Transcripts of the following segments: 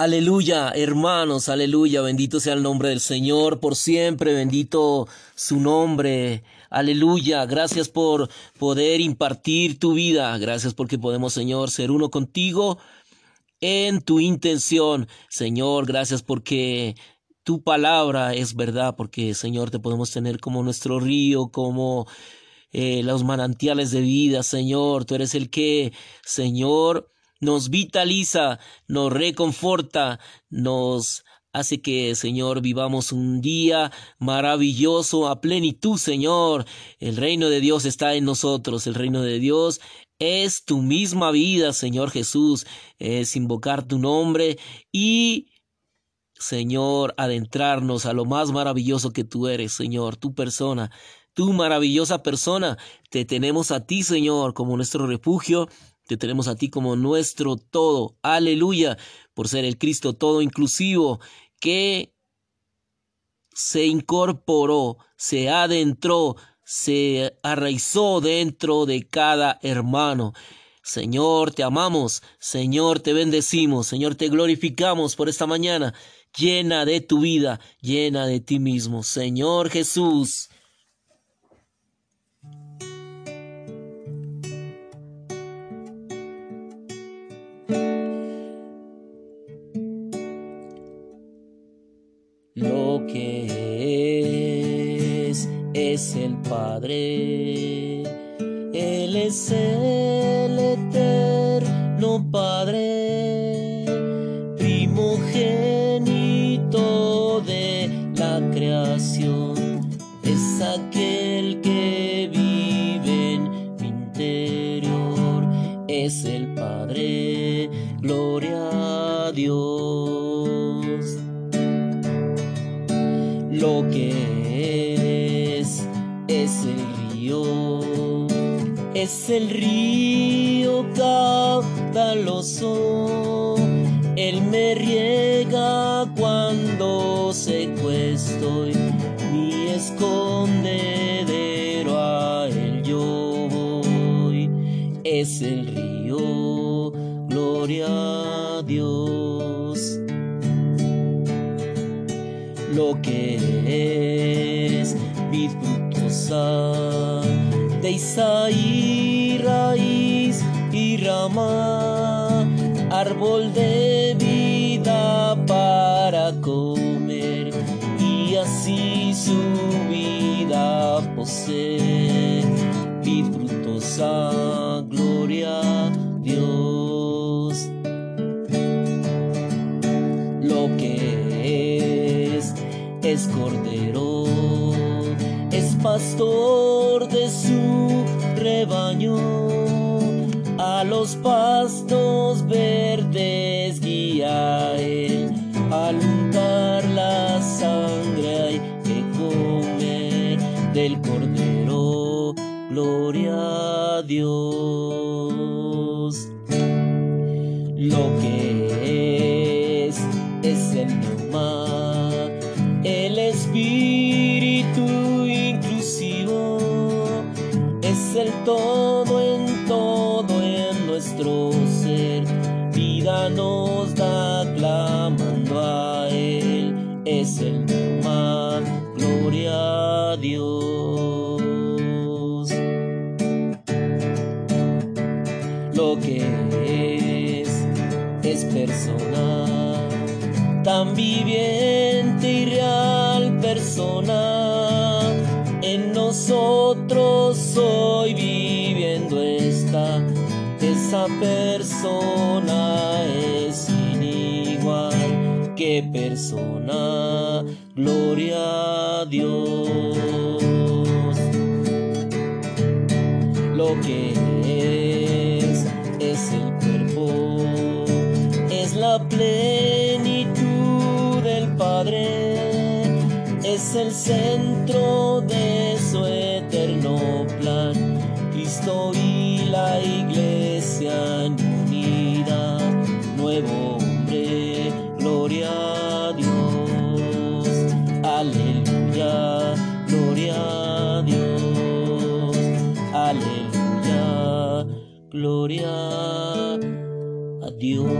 Aleluya, hermanos, aleluya, bendito sea el nombre del Señor por siempre, bendito su nombre. Aleluya, gracias por poder impartir tu vida, gracias porque podemos, Señor, ser uno contigo en tu intención. Señor, gracias porque tu palabra es verdad, porque, Señor, te podemos tener como nuestro río, como eh, los manantiales de vida, Señor. Tú eres el que, Señor, nos vitaliza, nos reconforta, nos hace que, Señor, vivamos un día maravilloso a plenitud, Señor. El reino de Dios está en nosotros, el reino de Dios es tu misma vida, Señor Jesús, es invocar tu nombre y Señor, adentrarnos a lo más maravilloso que tú eres, Señor, tu persona, tu maravillosa persona. Te tenemos a ti, Señor, como nuestro refugio, te tenemos a ti como nuestro todo. Aleluya, por ser el Cristo todo inclusivo que se incorporó, se adentró, se arraizó dentro de cada hermano. Señor, te amamos, Señor, te bendecimos, Señor, te glorificamos por esta mañana, llena de tu vida, llena de ti mismo, Señor Jesús. Padre, primogénito de la creación. Es aquel que vive en mi interior. Es el Padre, gloria a Dios lo que es, es el río, es el río caudaloso, él me riega cuando secuestro mi escondedero. A él yo voy, es el río, gloria a Dios. Lo que es vid de Isaí, raíz y árbol de vida para comer y así su vida poseer. Vid frutosa, gloria Dios. Lo que es es cordero, es pastor de su rebaño, los pastos verdes guía él, al untar la sangre hay que comer del cordero, gloria a Dios. Tan viviente y real persona. En nosotros hoy viviendo está, esa persona es sin igual. Qué persona, gloria a Dios. Lo que es el centro de su eterno plan. Cristo y la iglesia en unidad, nuevo hombre, gloria a Dios, aleluya, gloria a Dios, aleluya, gloria a Dios.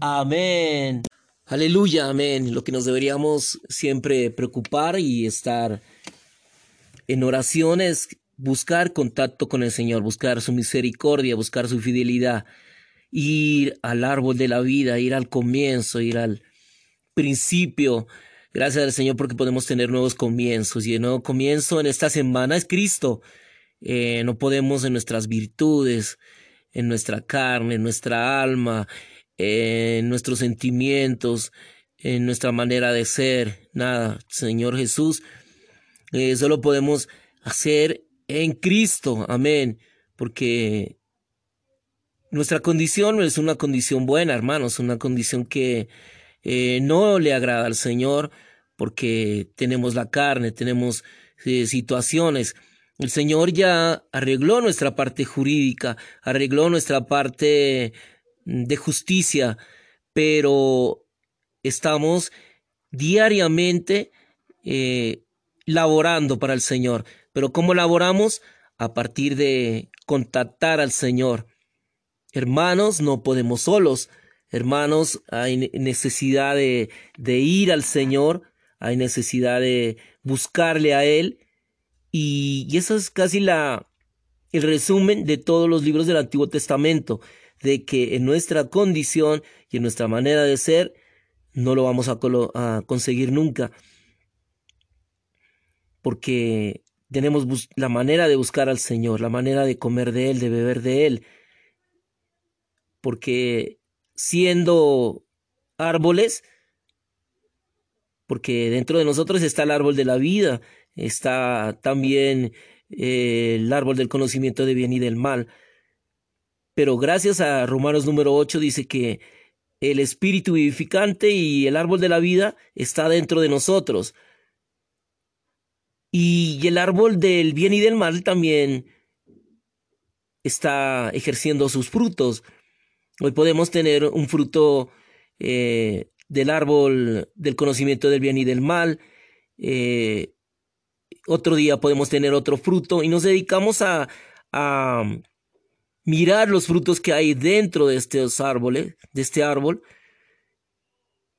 Amén. Aleluya, amén. Lo que nos deberíamos siempre preocupar y estar en oración es buscar contacto con el Señor, buscar su misericordia, buscar su fidelidad, ir al árbol de la vida, ir al comienzo, ir al principio. Gracias al Señor porque podemos tener nuevos comienzos y el nuevo comienzo en esta semana es Cristo. Eh, no podemos en nuestras virtudes, en nuestra carne, en nuestra alma, en nuestros sentimientos, en nuestra manera de ser. Nada, Señor Jesús, eh, solo podemos hacer en Cristo. Amén. Porque nuestra condición es una condición buena, hermanos, una condición que eh, no le agrada al Señor porque tenemos la carne, tenemos eh, situaciones. El Señor ya arregló nuestra parte jurídica, arregló nuestra parte de justicia, pero estamos diariamente eh, laborando para el Señor. Pero ¿cómo laboramos? A partir de contactar al Señor. Hermanos, no podemos solos. Hermanos, hay necesidad de, de ir al Señor, hay necesidad de buscarle a Él. Y, y eso es casi la, el resumen de todos los libros del Antiguo Testamento de que en nuestra condición y en nuestra manera de ser no lo vamos a, conseguir nunca. Porque tenemos la manera de buscar al Señor, la manera de comer de Él, de beber de Él. Porque siendo árboles, porque dentro de nosotros está el árbol de la vida, está también eh, el árbol del conocimiento de bien y del mal. Pero gracias a Romanos número 8 dice que el espíritu vivificante y el árbol de la vida está dentro de nosotros. Y el árbol del bien y del mal también está ejerciendo sus frutos. Hoy podemos tener un fruto eh, del árbol del conocimiento del bien y del mal. Eh, otro día podemos tener otro fruto y nos dedicamos a, a mirar los frutos que hay dentro de estos árboles, de este árbol,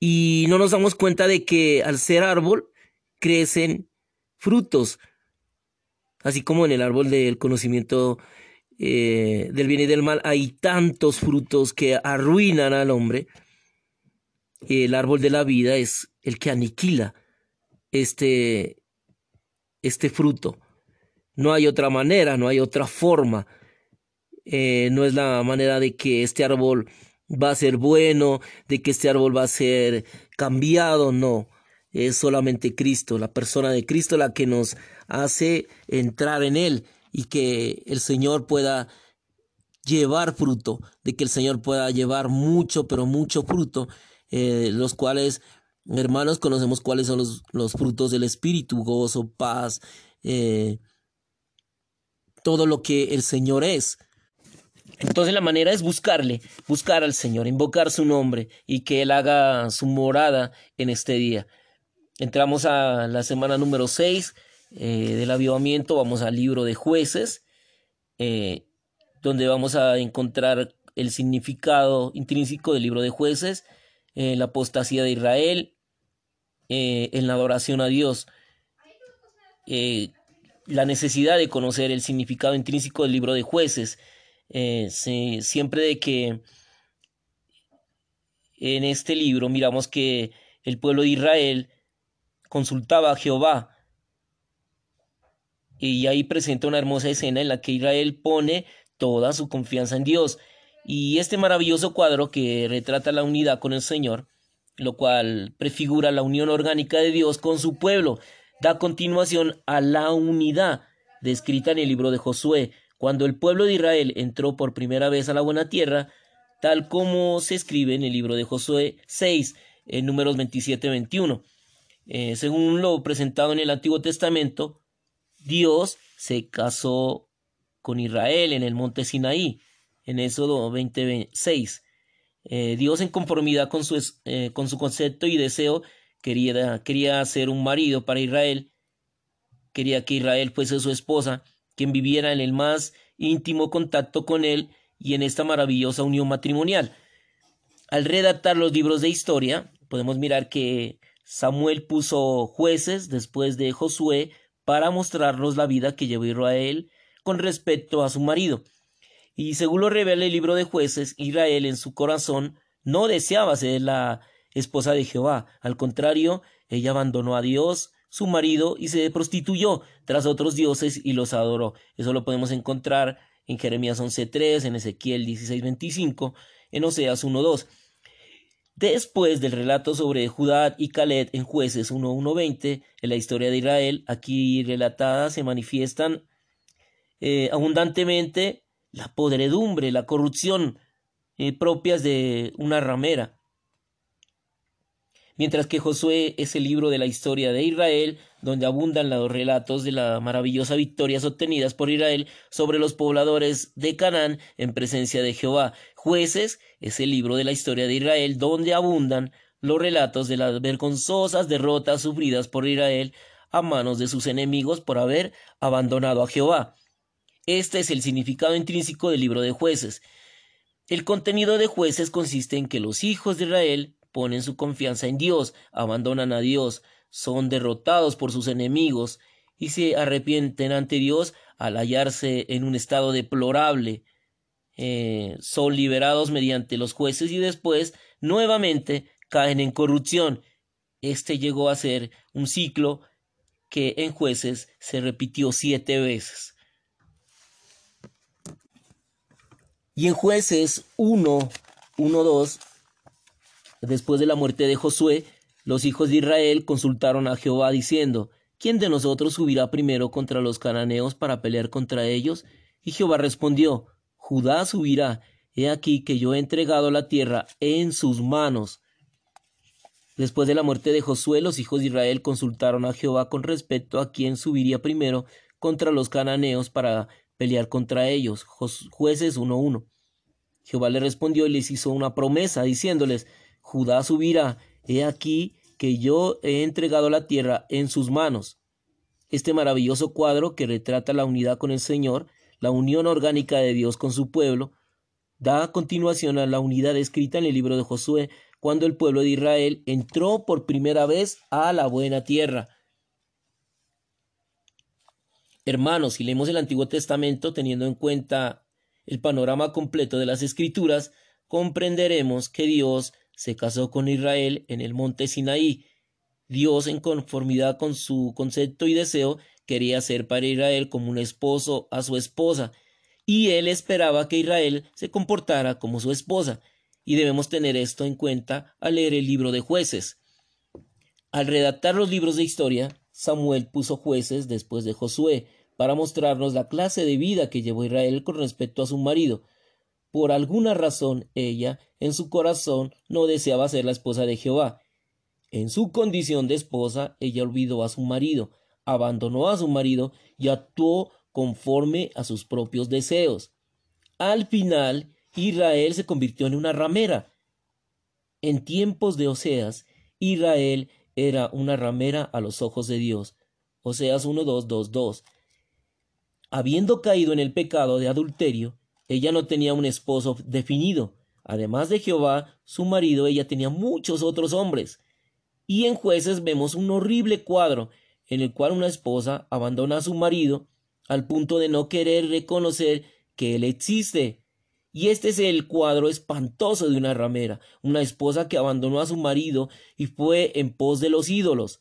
y no nos damos cuenta de que al ser árbol crecen frutos, así como en el árbol del conocimiento eh, del bien y del mal hay tantos frutos que arruinan al hombre. El árbol de la vida es el que aniquila este, este fruto. No hay otra manera, no hay otra forma eh, no es la manera de que este árbol va a ser bueno, de que este árbol va a ser cambiado, no. Es solamente Cristo, la persona de Cristo la que nos hace entrar en Él y que el Señor pueda llevar fruto, de que el Señor pueda llevar mucho, pero mucho fruto, eh, los cuales, hermanos, conocemos cuáles son los, los frutos del Espíritu, gozo, paz, eh, todo lo que el Señor es. Entonces la manera es buscarle, buscar al Señor, invocar su nombre y que Él haga su morada en este día. Entramos a la semana número 6 eh, del avivamiento, vamos al libro de jueces, eh, donde vamos a encontrar el significado intrínseco del libro de jueces, eh, la apostasía de Israel, en la adoración a Dios, la necesidad de conocer el significado intrínseco del libro de jueces, eh, siempre de que en este libro miramos que el pueblo de Israel consultaba a Jehová. Y ahí presenta una hermosa escena en la que Israel pone toda su confianza en Dios. Y este maravilloso cuadro que retrata la unidad con el Señor, lo cual prefigura la unión orgánica de Dios con su pueblo, da continuación a la unidad descrita en el libro de Josué, cuando el pueblo de Israel entró por primera vez a la buena tierra, tal como se escribe en el libro de Josué 6, en números 27-21. Eh, según lo presentado en el Antiguo Testamento, Dios se casó con Israel en el monte Sinaí, en Éxodo 26. Eh, Dios en conformidad con su, eh, con su concepto y deseo quería, quería ser un marido para Israel, quería que Israel fuese su esposa, quien viviera en el más íntimo contacto con Él y en esta maravillosa unión matrimonial. Al redactar los libros de historia, podemos mirar que Samuel puso jueces después de Josué para mostrarnos la vida que llevó Israel con respecto a su marido. Y según lo revela el libro de jueces, Israel en su corazón no deseaba ser la esposa de Jehová. Al contrario, ella abandonó a Dios, su marido, y se prostituyó tras otros dioses y los adoró. Eso lo podemos encontrar en Jeremías 11.3, en Ezequiel 16.25, en Oseas 1.2. Después del relato sobre Judá y Caled en Jueces 1.1.20, en la historia de Israel, aquí relatada, se manifiestan eh, abundantemente la podredumbre, la corrupción eh, propias de una ramera. Mientras que Josué es el libro de la historia de Israel, donde abundan los relatos de las maravillosas victorias obtenidas por Israel sobre los pobladores de Canaán en presencia de Jehová. Jueces es el libro de la historia de Israel, donde abundan los relatos de las vergonzosas derrotas sufridas por Israel a manos de sus enemigos por haber abandonado a Jehová. Este es el significado intrínseco del libro de jueces. El contenido de jueces consiste en que los hijos de Israel ponen su confianza en Dios, abandonan a Dios, son derrotados por sus enemigos y se arrepienten ante Dios al hallarse en un estado deplorable. Eh, son liberados mediante los jueces y después nuevamente caen en corrupción. Este llegó a ser un ciclo que en jueces se repitió siete veces. Y en jueces 1, 1, 2, después de la muerte de Josué, los hijos de Israel consultaron a Jehová diciendo, ¿quién de nosotros subirá primero contra los cananeos para pelear contra ellos? Y Jehová respondió, Judá subirá, he aquí que yo he entregado la tierra en sus manos. Después de la muerte de Josué, los hijos de Israel consultaron a Jehová con respecto a quién subiría primero contra los cananeos para pelear contra ellos. Jueces 1.1. Jehová le respondió y les hizo una promesa, diciéndoles, Judá subirá, he aquí que yo he entregado la tierra en sus manos. Este maravilloso cuadro que retrata la unidad con el Señor, la unión orgánica de Dios con su pueblo, da continuación a la unidad escrita en el libro de Josué, cuando el pueblo de Israel entró por primera vez a la buena tierra. Hermanos, si leemos el Antiguo Testamento teniendo en cuenta el panorama completo de las Escrituras, comprenderemos que Dios se casó con Israel en el monte Sinaí. Dios, en conformidad con su concepto y deseo, quería ser para Israel como un esposo a su esposa, y él esperaba que Israel se comportara como su esposa, y debemos tener esto en cuenta al leer el libro de jueces. Al redactar los libros de historia, Samuel puso jueces después de Josué, para mostrarnos la clase de vida que llevó Israel con respecto a su marido. Por alguna razón ella, en su corazón, no deseaba ser la esposa de Jehová. En su condición de esposa, ella olvidó a su marido, abandonó a su marido y actuó conforme a sus propios deseos. Al final, Israel se convirtió en una ramera. En tiempos de Oseas, Israel era una ramera a los ojos de Dios. Oseas 1.2.2.2. Habiendo caído en el pecado de adulterio, ella no tenía un esposo definido. Además de Jehová, su marido, ella tenía muchos otros hombres. Y en jueces vemos un horrible cuadro en el cual una esposa abandona a su marido al punto de no querer reconocer que él existe. Y este es el cuadro espantoso de una ramera, una esposa que abandonó a su marido y fue en pos de los ídolos.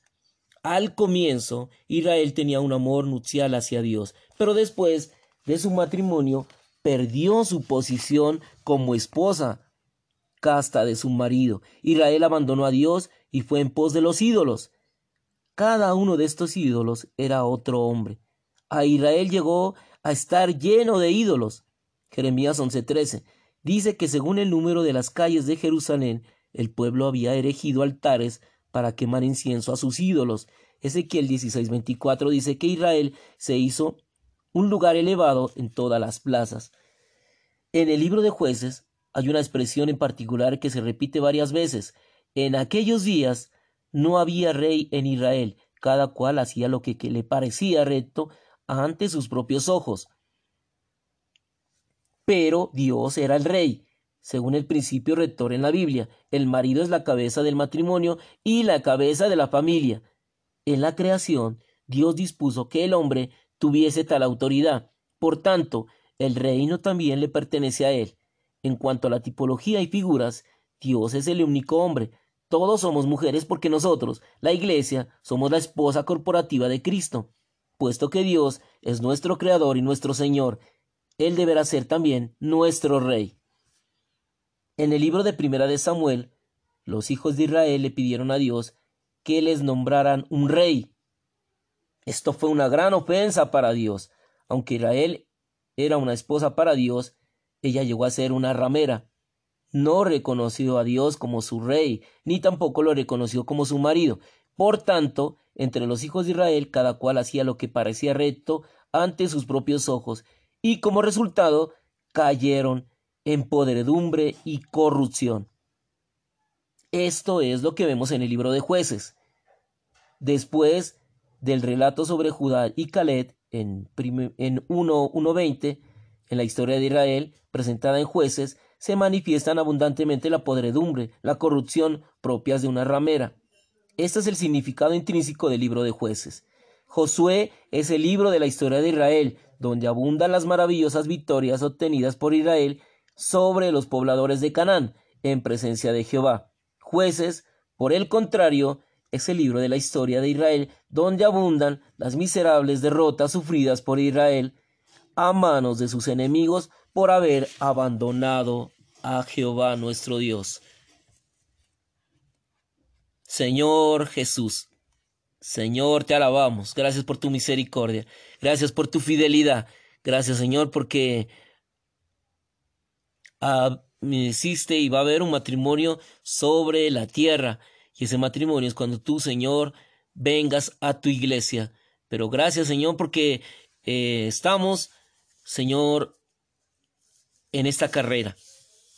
Al comienzo, Israel tenía un amor nupcial hacia Dios, pero después de su matrimonio perdió su posición como esposa casta de su marido. Israel abandonó a Dios y fue en pos de los ídolos. Cada uno de estos ídolos era otro hombre. A Israel llegó a estar lleno de ídolos. Jeremías 11:13, dice que según el número de las calles de Jerusalén, el pueblo había erigido altares para quemar incienso a sus ídolos. Ezequiel 16:24 dice que Israel se hizo un lugar elevado en todas las plazas. En el libro de jueces hay una expresión en particular que se repite varias veces. En aquellos días no había rey en Israel, cada cual hacía lo que, le parecía recto ante sus propios ojos pero Dios era el rey. según el principio rector en la Biblia. El marido es la cabeza del matrimonio y la cabeza de la familia. En la creación, Dios dispuso que el hombre tuviese tal autoridad. Por tanto, el reino también le pertenece a él. En cuanto a la tipología y figuras, Dios es el único hombre. Todos somos mujeres porque nosotros, la Iglesia, somos la esposa corporativa de Cristo. Puesto que Dios es nuestro Creador y nuestro Señor, Él deberá ser también nuestro Rey. En el libro de Primera de Samuel, los hijos de Israel le pidieron a Dios que les nombraran un rey. Esto fue una gran ofensa para Dios. Aunque Israel era una esposa para Dios, ella llegó a ser una ramera. No reconoció a Dios como su rey, ni tampoco lo reconoció como su marido. Por tanto, entre los hijos de Israel cada cual hacía lo que parecía recto ante sus propios ojos, y como resultado cayeron en podredumbre y corrupción. Esto es lo que vemos en el libro de jueces. Después del relato sobre Judá y Caleb en, en 1.1.20, en la historia de Israel, presentada en jueces, se manifiestan abundantemente la podredumbre, la corrupción propias de una ramera. Este es el significado intrínseco del libro de jueces. Josué es el libro de la historia de Israel, donde abundan las maravillosas victorias obtenidas por Israel sobre los pobladores de Canaán en presencia de Jehová. Jueces, por el contrario, es el libro de la historia de Israel, donde abundan las miserables derrotas sufridas por Israel a manos de sus enemigos por haber abandonado a Jehová nuestro Dios. Señor Jesús, Señor, te alabamos. Gracias por tu misericordia. Gracias por tu fidelidad. Gracias, Señor, porque me hiciste y va a haber un matrimonio sobre la tierra. Y ese matrimonio es cuando tú, Señor, vengas a tu iglesia. Pero gracias, Señor, porque eh, estamos, Señor, en esta carrera.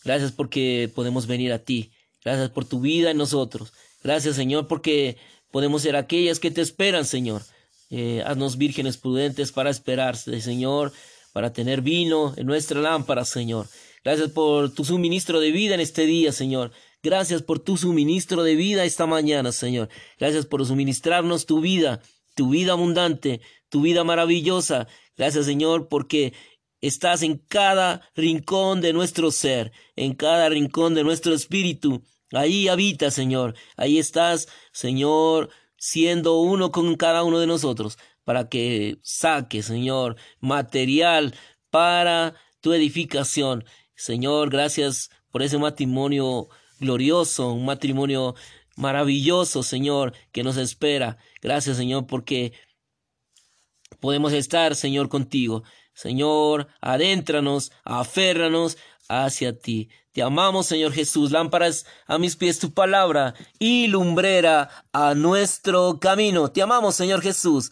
Gracias porque podemos venir a ti. Gracias por tu vida en nosotros. Gracias, Señor, porque podemos ser aquellas que te esperan, Señor. Eh, haznos vírgenes prudentes para esperarse, Señor, para tener vino en nuestra lámpara, Señor. Gracias por tu suministro de vida en este día, Señor. Gracias por tu suministro de vida esta mañana, Señor. Gracias por suministrarnos tu vida, tu vida abundante, tu vida maravillosa. Gracias, Señor, porque estás en cada rincón de nuestro ser, en cada rincón de nuestro espíritu. Ahí habita, Señor. Ahí estás, Señor, siendo uno con cada uno de nosotros, para que saque, Señor, material para tu edificación Señor, gracias por ese matrimonio glorioso, un matrimonio maravilloso, Señor, que nos espera. Gracias, Señor, porque podemos estar, Señor, contigo. Señor, adéntranos, aférranos hacia ti. Te amamos, Señor Jesús. Lámparas a mis pies tu palabra y lumbrera a nuestro camino. Te amamos, Señor Jesús.